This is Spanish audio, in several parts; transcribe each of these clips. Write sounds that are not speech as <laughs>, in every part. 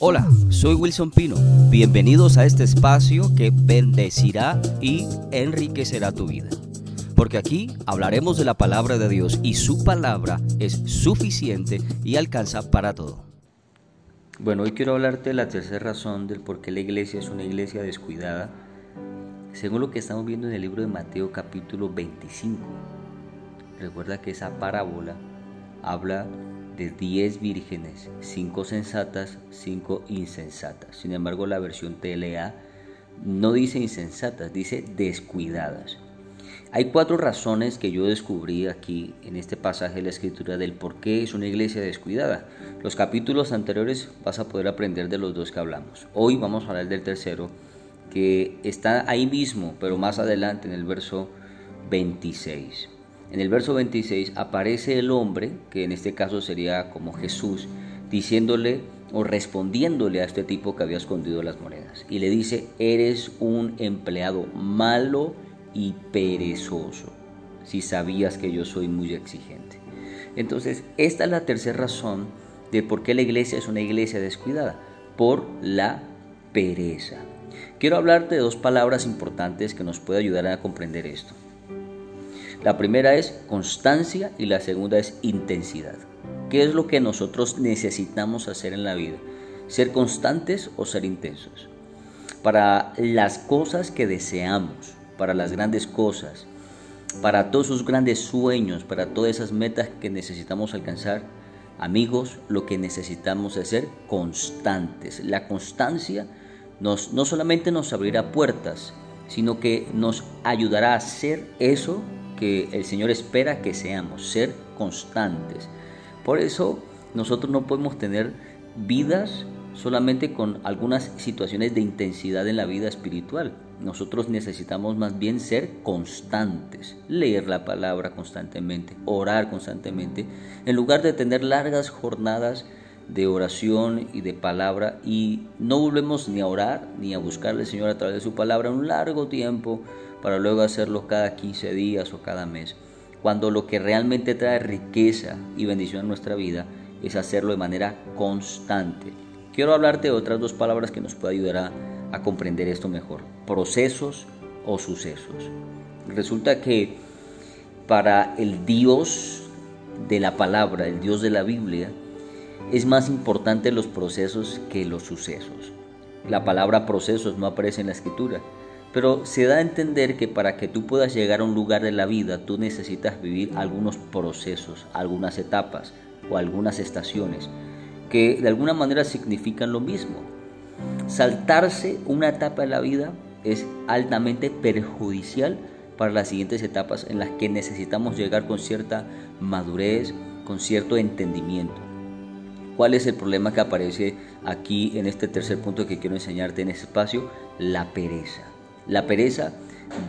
Hola, soy Wilson Pino. Bienvenidos a este espacio que bendecirá y enriquecerá tu vida. Porque aquí hablaremos de la palabra de Dios y su palabra es suficiente y alcanza para todo. Bueno, hoy quiero hablarte de la tercera razón del por qué la iglesia es una iglesia descuidada, según lo que estamos viendo en el libro de Mateo capítulo 25. Recuerda que esa parábola habla de 10 vírgenes, 5 sensatas, 5 insensatas. Sin embargo, la versión TLA no dice insensatas, dice descuidadas. Hay cuatro razones que yo descubrí aquí en este pasaje de la escritura del por qué es una iglesia descuidada. Los capítulos anteriores vas a poder aprender de los dos que hablamos. Hoy vamos a hablar del tercero, que está ahí mismo, pero más adelante en el verso 26. En el verso 26 aparece el hombre, que en este caso sería como Jesús, diciéndole o respondiéndole a este tipo que había escondido las monedas. Y le dice, eres un empleado malo y perezoso, si sabías que yo soy muy exigente. Entonces, esta es la tercera razón de por qué la iglesia es una iglesia descuidada, por la pereza. Quiero hablarte de dos palabras importantes que nos pueden ayudar a comprender esto. La primera es constancia y la segunda es intensidad. ¿Qué es lo que nosotros necesitamos hacer en la vida? ¿Ser constantes o ser intensos? Para las cosas que deseamos, para las grandes cosas, para todos esos grandes sueños, para todas esas metas que necesitamos alcanzar, amigos, lo que necesitamos es ser constantes. La constancia nos, no solamente nos abrirá puertas, sino que nos ayudará a hacer eso que el Señor espera que seamos, ser constantes. Por eso nosotros no podemos tener vidas solamente con algunas situaciones de intensidad en la vida espiritual. Nosotros necesitamos más bien ser constantes, leer la palabra constantemente, orar constantemente, en lugar de tener largas jornadas de oración y de palabra y no volvemos ni a orar ni a buscarle al Señor a través de su palabra un largo tiempo para luego hacerlo cada 15 días o cada mes, cuando lo que realmente trae riqueza y bendición a nuestra vida es hacerlo de manera constante. Quiero hablarte de otras dos palabras que nos pueden ayudar a, comprender esto mejor, procesos o sucesos. Resulta que para el Dios de la palabra, el Dios de la Biblia, es más importante los procesos que los sucesos. La palabra procesos no aparece en la escritura, pero se da a entender que para que tú puedas llegar a un lugar de la vida, tú necesitas vivir algunos procesos, algunas etapas o algunas estaciones que de alguna manera significan lo mismo. Saltarse una etapa de la vida es altamente perjudicial para las siguientes etapas en las que necesitamos llegar con cierta madurez, con cierto entendimiento. ¿Cuál es el problema que aparece aquí en este tercer punto que quiero enseñarte en este espacio? La pereza la pereza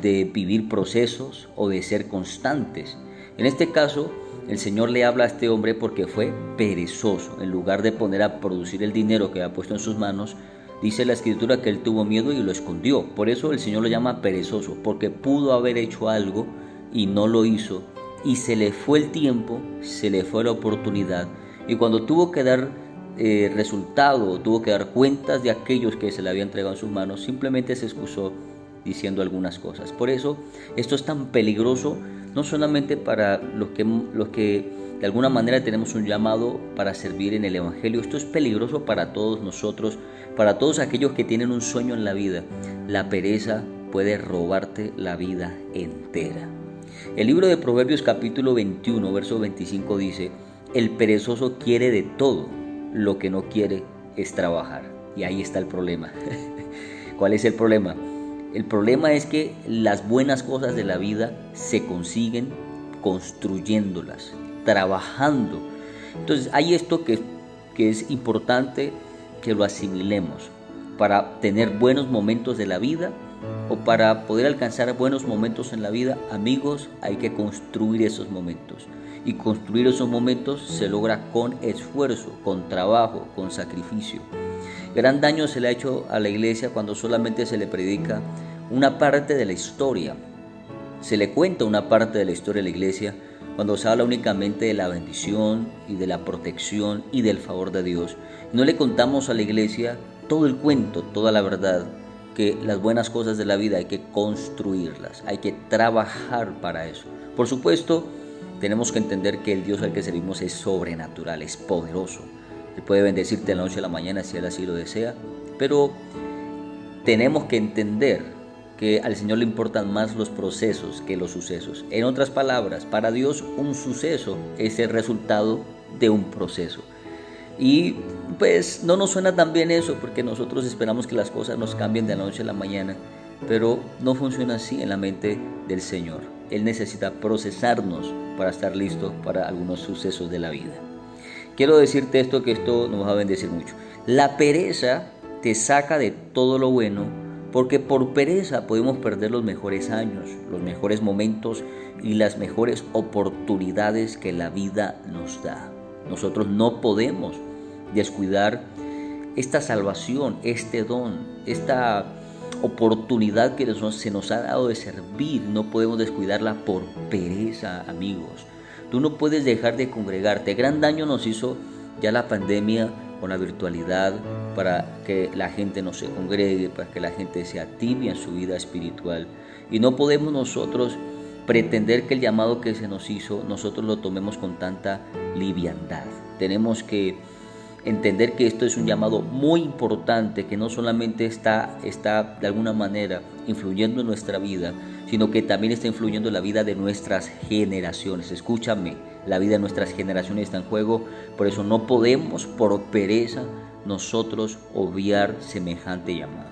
de vivir procesos o de ser constantes. En este caso, el Señor le habla a este hombre porque fue perezoso. En lugar de poner a producir el dinero que había puesto en sus manos, dice la escritura que él tuvo miedo y lo escondió. Por eso el Señor lo llama perezoso, porque pudo haber hecho algo y no lo hizo. Y se le fue el tiempo, se le fue la oportunidad. Y cuando tuvo que dar eh, resultado, tuvo que dar cuentas de aquellos que se le habían entregado en sus manos, simplemente se excusó diciendo algunas cosas. Por eso esto es tan peligroso, no solamente para los que, los que de alguna manera tenemos un llamado para servir en el Evangelio, esto es peligroso para todos nosotros, para todos aquellos que tienen un sueño en la vida. La pereza puede robarte la vida entera. El libro de Proverbios capítulo 21, verso 25 dice, el perezoso quiere de todo, lo que no quiere es trabajar. Y ahí está el problema. <laughs> ¿Cuál es el problema? El problema es que las buenas cosas de la vida se consiguen construyéndolas, trabajando. Entonces hay esto que, que es importante que lo asimilemos para tener buenos momentos de la vida o para poder alcanzar buenos momentos en la vida, amigos, hay que construir esos momentos. Y construir esos momentos se logra con esfuerzo, con trabajo, con sacrificio. Gran daño se le ha hecho a la iglesia cuando solamente se le predica una parte de la historia. Se le cuenta una parte de la historia de la iglesia cuando se habla únicamente de la bendición y de la protección y del favor de Dios. No le contamos a la iglesia todo el cuento, toda la verdad, que las buenas cosas de la vida hay que construirlas, hay que trabajar para eso. Por supuesto, tenemos que entender que el Dios al que servimos es sobrenatural, es poderoso. Él puede bendecirte de la noche a la mañana si Él así lo desea, pero tenemos que entender que al Señor le importan más los procesos que los sucesos. En otras palabras, para Dios un suceso es el resultado de un proceso. Y pues no nos suena tan bien eso porque nosotros esperamos que las cosas nos cambien de la noche a la mañana, pero no funciona así en la mente del Señor. Él necesita procesarnos para estar listo para algunos sucesos de la vida. Quiero decirte esto que esto nos va a bendecir mucho. La pereza te saca de todo lo bueno porque por pereza podemos perder los mejores años, los mejores momentos y las mejores oportunidades que la vida nos da. Nosotros no podemos descuidar esta salvación, este don, esta oportunidad que se nos ha dado de servir. No podemos descuidarla por pereza, amigos. Tú no puedes dejar de congregarte. Gran daño nos hizo ya la pandemia con la virtualidad, para que la gente no se congregue, para que la gente se tibia en su vida espiritual. Y no podemos nosotros pretender que el llamado que se nos hizo, nosotros lo tomemos con tanta liviandad. Tenemos que entender que esto es un llamado muy importante, que no solamente está, está de alguna manera influyendo en nuestra vida, sino que también está influyendo en la vida de nuestras generaciones. Escúchame, la vida de nuestras generaciones está en juego, por eso no podemos por pereza nosotros obviar semejante llamado.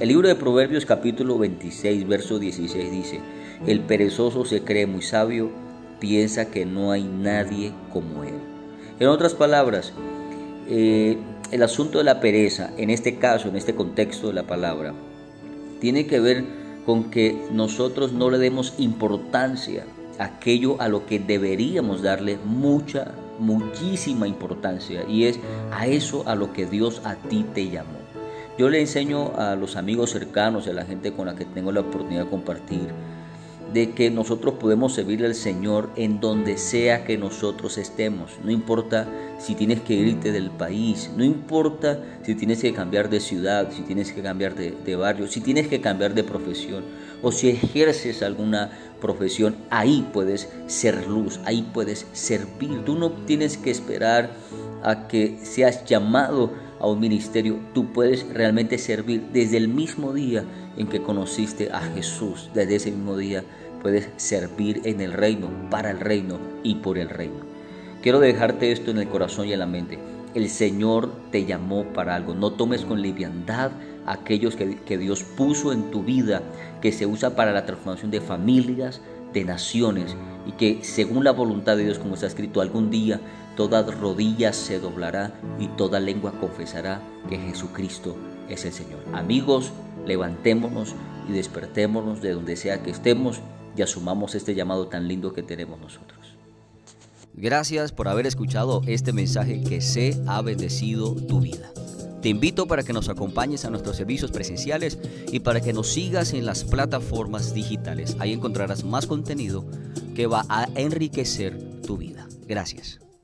El libro de Proverbios capítulo 26, verso 16 dice, el perezoso se cree muy sabio, piensa que no hay nadie como él. En otras palabras, eh, el asunto de la pereza, en este caso, en este contexto de la palabra, tiene que ver con que nosotros no le demos importancia a aquello a lo que deberíamos darle mucha, muchísima importancia, y es a eso a lo que Dios a ti te llamó. Yo le enseño a los amigos cercanos y a la gente con la que tengo la oportunidad de compartir, de que nosotros podemos servirle al Señor en donde sea que nosotros estemos. No importa si tienes que irte del país, no importa si tienes que cambiar de ciudad, si tienes que cambiar de, de barrio, si tienes que cambiar de profesión o si ejerces alguna profesión, ahí puedes ser luz, ahí puedes servir. Tú no tienes que esperar a que seas llamado a un ministerio, tú puedes realmente servir desde el mismo día en que conociste a Jesús, desde ese mismo día puedes servir en el reino, para el reino y por el reino. Quiero dejarte esto en el corazón y en la mente. El Señor te llamó para algo. No tomes con liviandad aquellos que, que Dios puso en tu vida, que se usa para la transformación de familias, de naciones, y que según la voluntad de Dios, como está escrito, algún día toda rodilla se doblará y toda lengua confesará que Jesucristo es el Señor. Amigos, levantémonos y despertémonos de donde sea que estemos y asumamos este llamado tan lindo que tenemos nosotros. Gracias por haber escuchado este mensaje que se ha bendecido tu vida. Te invito para que nos acompañes a nuestros servicios presenciales y para que nos sigas en las plataformas digitales. Ahí encontrarás más contenido que va a enriquecer tu vida. Gracias.